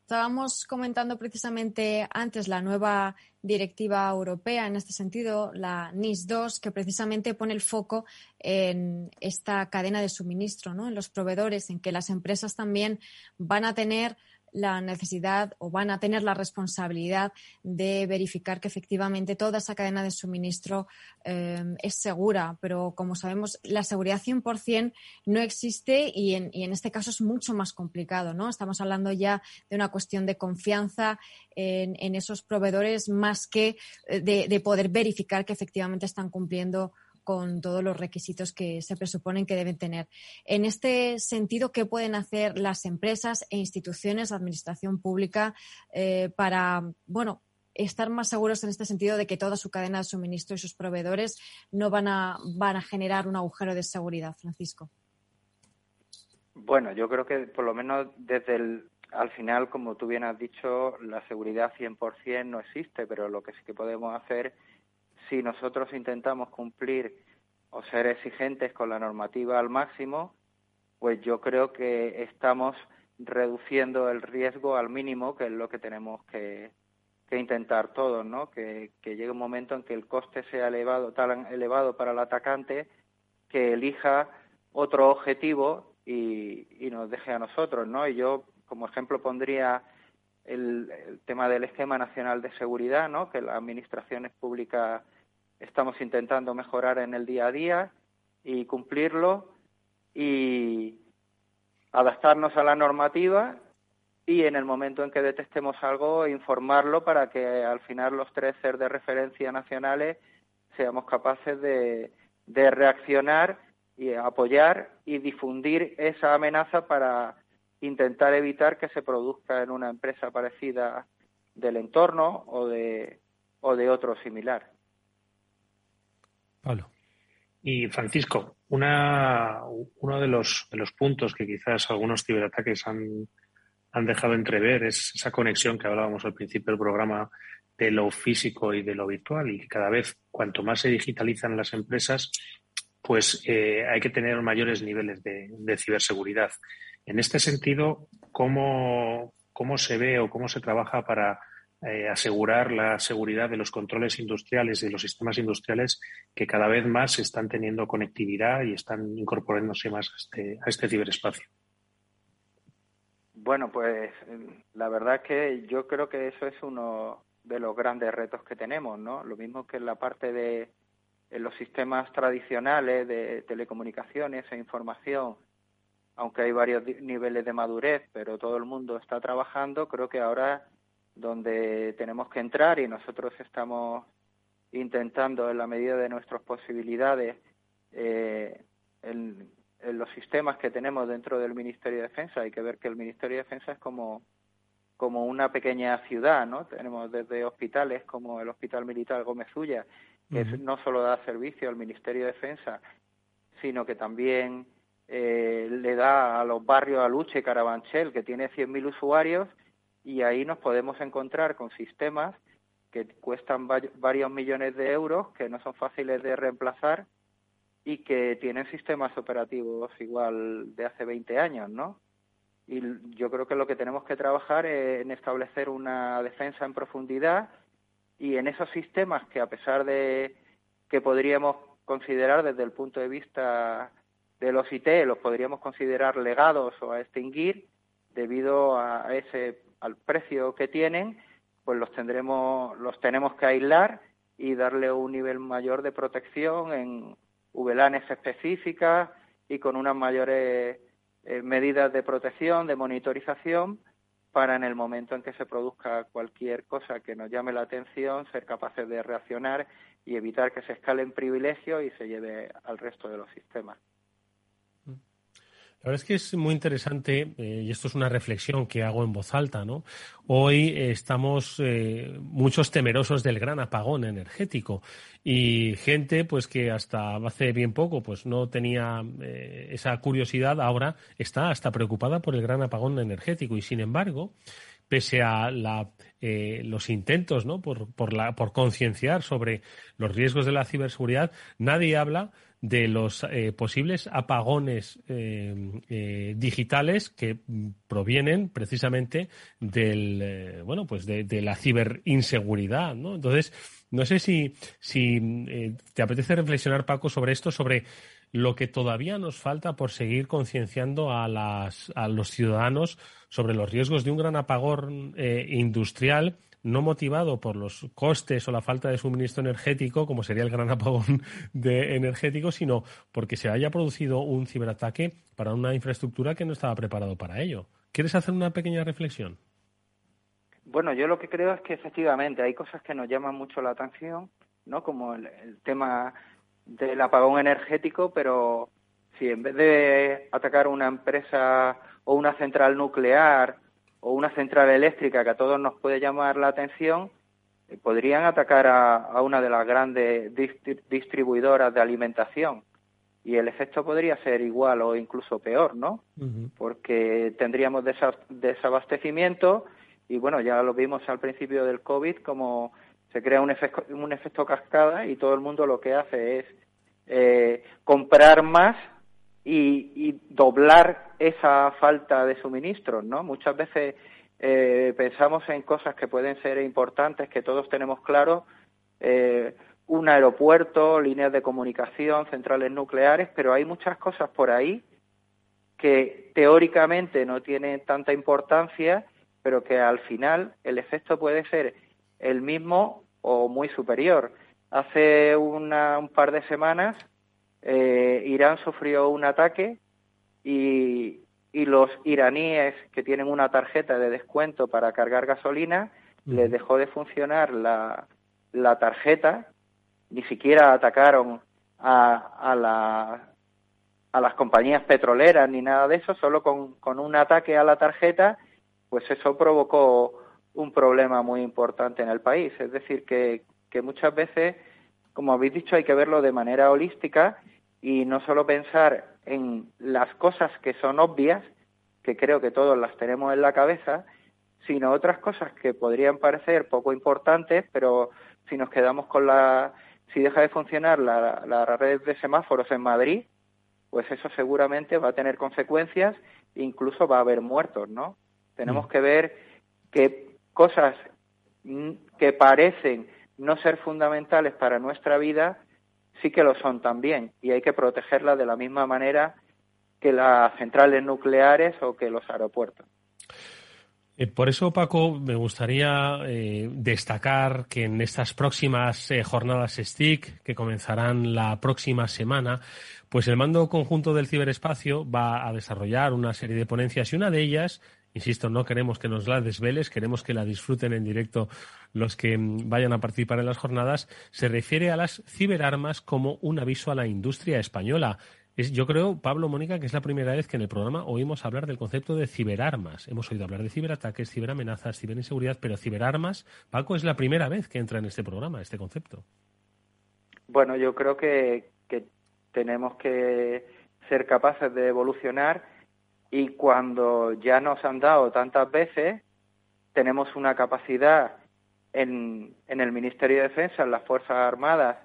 Estábamos comentando precisamente antes la nueva directiva europea en este sentido, la NIS 2, que precisamente pone el foco en esta cadena de suministro, ¿no? en los proveedores, en que las empresas también van a tener la necesidad o van a tener la responsabilidad de verificar que efectivamente toda esa cadena de suministro eh, es segura. Pero como sabemos, la seguridad 100% no existe y en, y en, este caso es mucho más complicado. ¿no? Estamos hablando ya de una cuestión de confianza en, en esos proveedores más que eh, de, de poder verificar que efectivamente están cumpliendo con todos los requisitos que se presuponen que deben tener. En este sentido, ¿qué pueden hacer las empresas e instituciones, administración pública, eh, para, bueno, estar más seguros en este sentido de que toda su cadena de suministro y sus proveedores no van a, van a generar un agujero de seguridad, Francisco? Bueno, yo creo que por lo menos desde el, al final, como tú bien has dicho, la seguridad 100% no existe, pero lo que sí que podemos hacer si nosotros intentamos cumplir o ser exigentes con la normativa al máximo, pues yo creo que estamos reduciendo el riesgo al mínimo, que es lo que tenemos que, intentar todos, ¿no? Que, llegue un momento en que el coste sea elevado, tan elevado para el atacante que elija otro objetivo y, y nos deje a nosotros, ¿no? Y yo, como ejemplo, pondría el, el, tema del esquema nacional de seguridad, ¿no? Que las administraciones públicas estamos intentando mejorar en el día a día y cumplirlo y adaptarnos a la normativa y en el momento en que detectemos algo informarlo para que al final los tres ser de referencia nacionales seamos capaces de, de reaccionar y apoyar y difundir esa amenaza para intentar evitar que se produzca en una empresa parecida del entorno o de, o de otro similar. Y Francisco, una, uno de los, de los puntos que quizás algunos ciberataques han, han dejado entrever es esa conexión que hablábamos al principio del programa de lo físico y de lo virtual y que cada vez cuanto más se digitalizan las empresas, pues eh, hay que tener mayores niveles de, de, ciberseguridad. En este sentido, ¿cómo, ¿cómo se ve o cómo se trabaja para eh, asegurar la seguridad de los controles industriales y de los sistemas industriales que cada vez más están teniendo conectividad y están incorporándose más a este, a este ciberespacio. Bueno, pues la verdad es que yo creo que eso es uno de los grandes retos que tenemos, ¿no? Lo mismo que en la parte de en los sistemas tradicionales de telecomunicaciones e información, aunque hay varios niveles de madurez, pero todo el mundo está trabajando, creo que ahora donde tenemos que entrar y nosotros estamos intentando en la medida de nuestras posibilidades eh, en, los sistemas que tenemos dentro del Ministerio de Defensa. Hay que ver que el Ministerio de Defensa es como, como una pequeña ciudad, ¿no? Tenemos desde hospitales como el Hospital Militar Gómez Ulla, que no solo da servicio al Ministerio de Defensa, sino que también eh, le da a los barrios Aluche, Carabanchel, que tiene 100.000 usuarios, y ahí nos podemos encontrar con sistemas que cuestan varios millones de euros, que no son fáciles de reemplazar y que tienen sistemas operativos igual de hace 20 años, ¿no? Y yo creo que lo que tenemos que trabajar es en establecer una defensa en profundidad y en esos sistemas que a pesar de que podríamos considerar desde el punto de vista de los IT, los podríamos considerar legados o a extinguir debido a ese al precio que tienen, pues los tendremos, los tenemos que aislar y darle un nivel mayor de protección en VLANs específicas y con unas mayores eh, medidas de protección, de monitorización, para en el momento en que se produzca cualquier cosa que nos llame la atención, ser capaces de reaccionar y evitar que se escalen privilegios y se lleve al resto de los sistemas. La verdad es que es muy interesante, eh, y esto es una reflexión que hago en voz alta, ¿no? Hoy eh, estamos eh, muchos temerosos del gran apagón energético y gente, pues que hasta hace bien poco, pues no tenía esa curiosidad, ahora está hasta preocupada por el gran apagón energético y sin embargo, pese a la, los intentos, ¿no? Por, por, por concienciar sobre los riesgos de la ciberseguridad, nadie habla de los eh, posibles apagones eh, eh, digitales que provienen precisamente del bueno pues de, la ciberinseguridad ¿no? entonces no sé si si te apetece reflexionar Paco sobre esto sobre lo que todavía nos falta por seguir concienciando a, las, a los ciudadanos sobre los riesgos de un gran apagón industrial no motivado por los costes o la falta de suministro energético, como sería el gran apagón de energético, sino porque se haya producido un ciberataque para una infraestructura que no estaba preparado para ello. ¿Quieres hacer una pequeña reflexión? Bueno, yo lo que creo es que efectivamente hay cosas que nos llaman mucho la atención, ¿no? Como el, el tema del apagón energético, pero si en vez de atacar una empresa o una central nuclear o una central eléctrica que a todos nos puede llamar la atención, eh, podrían atacar a, una de las grandes distribuidoras de alimentación y el efecto podría ser igual o incluso peor, ¿no? Porque tendríamos desabastecimiento y bueno, ya lo vimos al principio del COVID como se crea un efecto, un efecto cascada y todo el mundo lo que hace es eh, comprar más y, doblar esa falta de suministros, ¿no? Muchas veces eh, pensamos en cosas que pueden ser importantes, que todos tenemos claro, eh, un aeropuerto, líneas de comunicación, centrales nucleares, pero hay muchas cosas por ahí que teóricamente no tienen tanta importancia, pero que al final el efecto puede ser el mismo o muy superior. Hace un par de semanas eh, Irán sufrió un ataque y, los iraníes que tienen una tarjeta de descuento para cargar gasolina les dejó de funcionar la, la tarjeta, ni siquiera atacaron a, a, la, a las compañías petroleras ni nada de eso, solo con, con un ataque a la tarjeta, pues eso provocó un problema muy importante en el país. Es decir, que, que muchas veces, como habéis dicho, hay que verlo de manera holística y no solo pensar en las cosas que son obvias, que creo que todos las tenemos en la cabeza, sino otras cosas que podrían parecer poco importantes, pero si nos quedamos con la, si deja de funcionar la, red de semáforos en Madrid, pues eso seguramente va a tener consecuencias, incluso va a haber muertos, ¿no? Tenemos mm. que ver que cosas que parecen no ser fundamentales para nuestra vida sí que lo son también y hay que protegerlas de la misma manera que las centrales nucleares o que los aeropuertos. Eh, por eso, Paco, me gustaría eh, destacar que en estas próximas eh, jornadas STIC, que comenzarán la próxima semana, pues el mando conjunto del ciberespacio va a desarrollar una serie de ponencias y una de ellas Insisto, no queremos que nos la desveles, queremos que la disfruten en directo los que mm, vayan a participar en las jornadas. Se refiere a las ciberarmas como un aviso a la industria española. Es, yo creo, Pablo Mónica, que es la primera vez que en el programa oímos hablar del concepto de ciberarmas. Hemos oído hablar de ciberataques, ciberamenazas, ciberinseguridad, pero ciberarmas, Paco, es la primera vez que entra en este programa, este concepto. Bueno, yo creo que tenemos que ser capaces de evolucionar y cuando ya nos han dado tantas veces, tenemos una capacidad en, en el Ministerio de Defensa, en las Fuerzas Armadas,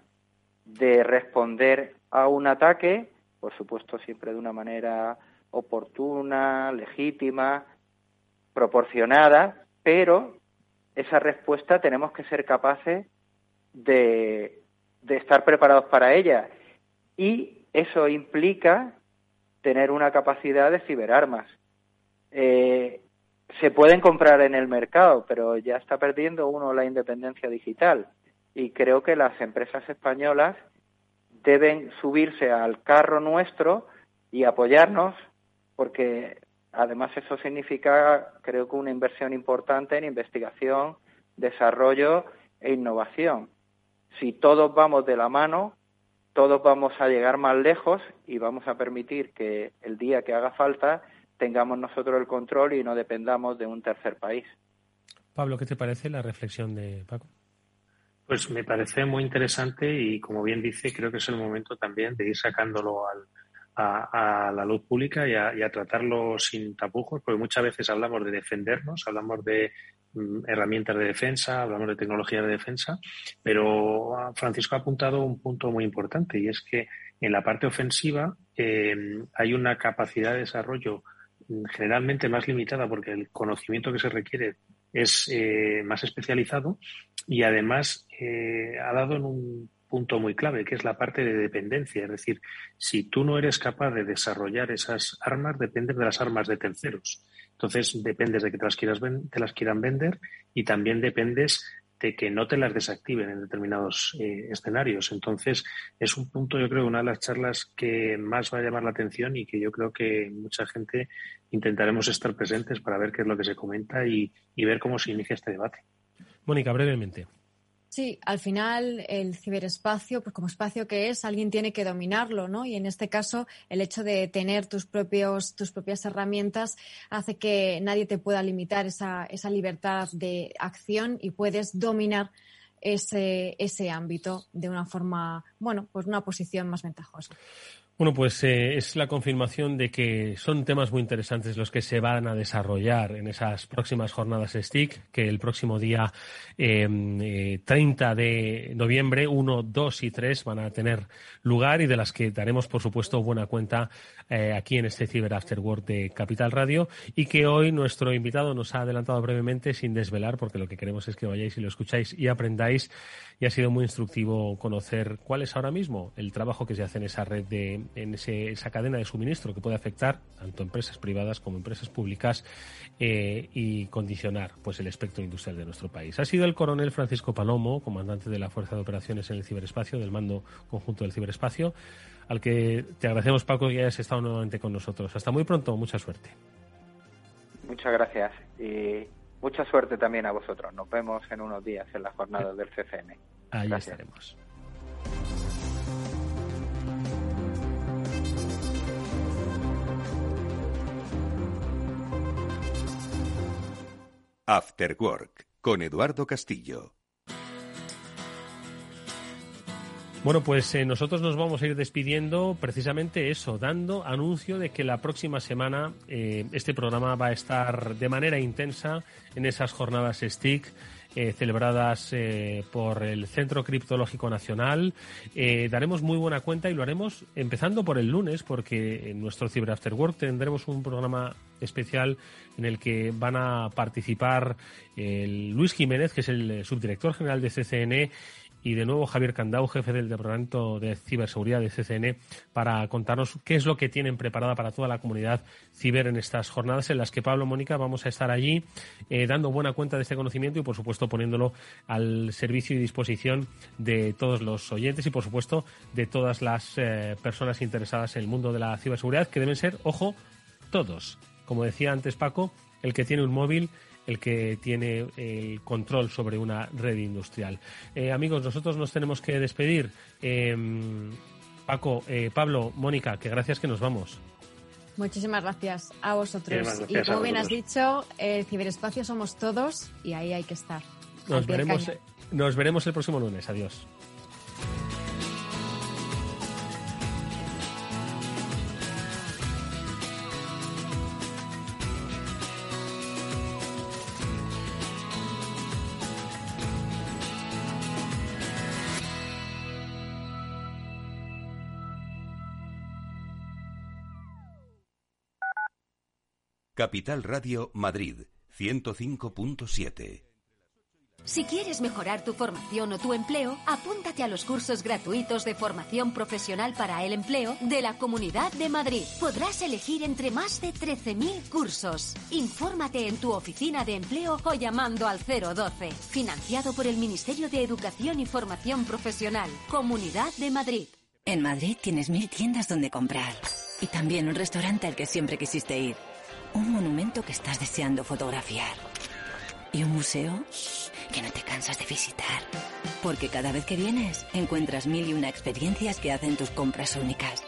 de responder a un ataque, por supuesto siempre de una manera oportuna, legítima, proporcionada, pero esa respuesta tenemos que ser capaces de, de estar preparados para ella. Y eso implica tener una capacidad de ciberarmas. Eh, se pueden comprar en el mercado, pero ya está perdiendo uno la independencia digital. Y creo que las empresas españolas deben subirse al carro nuestro y apoyarnos, porque además eso significa, creo que, una inversión importante en investigación, desarrollo e innovación. Si todos vamos de la mano, todos vamos a llegar más lejos y vamos a permitir que el día que haga falta tengamos nosotros el control y no dependamos de un tercer país. Pablo, ¿qué te parece la reflexión de Paco? Pues me parece muy interesante y, como bien dice, creo que es el momento también de ir sacándolo a, la luz pública y a, tratarlo sin tapujos, porque muchas veces hablamos de defendernos, hablamos de mm, herramientas de defensa, hablamos de tecnología de defensa, pero Francisco ha apuntado un punto muy importante y es que en la parte ofensiva eh, hay una capacidad de desarrollo mm, generalmente más limitada porque el conocimiento que se requiere es eh, más especializado y además eh, ha dado en un punto muy clave, que es la parte de dependencia. Es decir, si tú no eres capaz de desarrollar esas armas, dependes de las armas de terceros. Entonces, dependes de que te las, quieras te las quieran vender y también dependes de que no te las desactiven en determinados eh, escenarios. Entonces, es un punto, yo creo, una de las charlas que más va a llamar la atención y que yo creo que mucha gente intentaremos estar presentes para ver qué es lo que se comenta y ver cómo se inicia este debate. Mónica, brevemente. Sí, al final el ciberespacio, pues como espacio que es, alguien tiene que dominarlo, ¿no? Y en este caso, el hecho de tener tus propios, tus propias herramientas hace que nadie te pueda limitar esa, esa libertad de acción y puedes dominar ese, ese ámbito de una forma, bueno, pues una posición más ventajosa. Bueno, pues eh, es la confirmación de que son temas muy interesantes los que se van a desarrollar en esas próximas jornadas STIC, que el próximo día eh, 30 de noviembre, 1, 2 y 3 van a tener lugar y de las que daremos, por supuesto, buena cuenta eh, aquí en este Cyber After Work de Capital Radio y que hoy nuestro invitado nos ha adelantado brevemente sin desvelar, porque lo que queremos es que vayáis y lo escucháis y aprendáis y ha sido muy instructivo conocer cuál es ahora mismo el trabajo que se hace en esa red de en esa cadena de suministro que puede afectar tanto empresas privadas como empresas públicas eh, y condicionar pues el espectro industrial de nuestro país. Ha sido el coronel Francisco Palomo, comandante de la Fuerza de Operaciones en el Ciberespacio, del Mando Conjunto del Ciberespacio, al que te agradecemos, Paco, que hayas estado nuevamente con nosotros. Hasta muy pronto, mucha suerte. Muchas gracias y mucha suerte también a vosotros. Nos vemos en unos días en las jornadas del CCN. Ahí estaremos. After Work con Eduardo Castillo. Bueno, pues eh, nosotros nos vamos a ir despidiendo precisamente eso, dando anuncio de que la próxima semana eh, este programa va a estar de manera intensa en esas jornadas STIC eh, celebradas eh, por el Centro Criptológico Nacional. Eh, daremos muy buena cuenta y lo haremos empezando por el lunes, porque en nuestro Cyber tendremos un programa especial en el que van a participar Luis Jiménez, que es el subdirector general de CCN, y de nuevo Javier Candau, jefe del Departamento de Ciberseguridad de CCN, para contarnos qué es lo que tienen preparada para toda la comunidad ciber en estas jornadas en las que Pablo Mónica vamos a estar allí eh, dando buena cuenta de este conocimiento y por supuesto poniéndolo al servicio y disposición de todos los oyentes y por supuesto de todas las eh, personas interesadas en el mundo de la ciberseguridad que deben ser, ojo, todos. Como decía antes Paco, el que tiene un móvil el que tiene el control sobre una red industrial. Eh, amigos, nosotros nos tenemos que despedir. Em, Paco, eh, Pablo, Mónica, que gracias que nos vamos. Muchísimas gracias a vosotros. y como bien has dicho, el ciberespacio somos todos y ahí hay que estar. Nos veremos, nos veremos el próximo lunes. Adiós. Capital Radio Madrid 105.7. Si quieres mejorar tu formación o tu empleo, apúntate a los cursos gratuitos de formación profesional para el empleo de la Comunidad de Madrid. Podrás elegir entre más de 13.000 cursos. Infórmate en tu oficina de empleo o llamando al 012. Financiado por el Ministerio de Educación y Formación Profesional. Comunidad de Madrid. En Madrid tienes mil tiendas donde comprar. Y también un restaurante al que siempre quisiste ir. Un monumento que estás deseando fotografiar. Y un museo que no te cansas de visitar. Porque cada vez que vienes, encuentras mil y una experiencias que hacen tus compras únicas.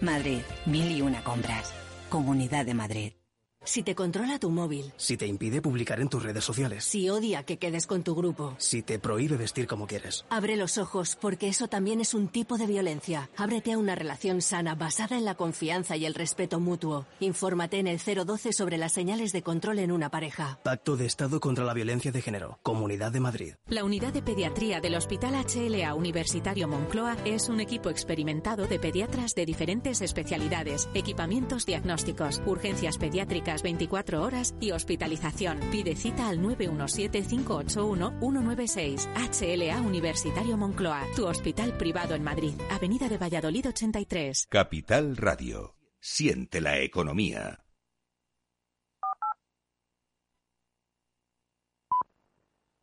Madrid, mil y una compras. Comunidad de Madrid. Si te controla tu móvil. Si te impide publicar en tus redes sociales. Si odia que quedes con tu grupo. Si te prohíbe vestir como quieres. Abre los ojos, porque eso también es un tipo de violencia. Ábrete a una relación sana basada en la confianza y el respeto mutuo. Infórmate en el 012 sobre las señales de control en una pareja. Pacto de Estado contra la Violencia de Género. Comunidad de Madrid. La unidad de pediatría del Hospital HLA Universitario Moncloa es un equipo experimentado de pediatras de diferentes especialidades, equipamientos diagnósticos, urgencias pediátricas 24 horas y hospitalización. Pide cita al 917-581-196. HLA Universitario Moncloa, tu hospital privado en Madrid, Avenida de Valladolid 83. Capital Radio. Siente la economía.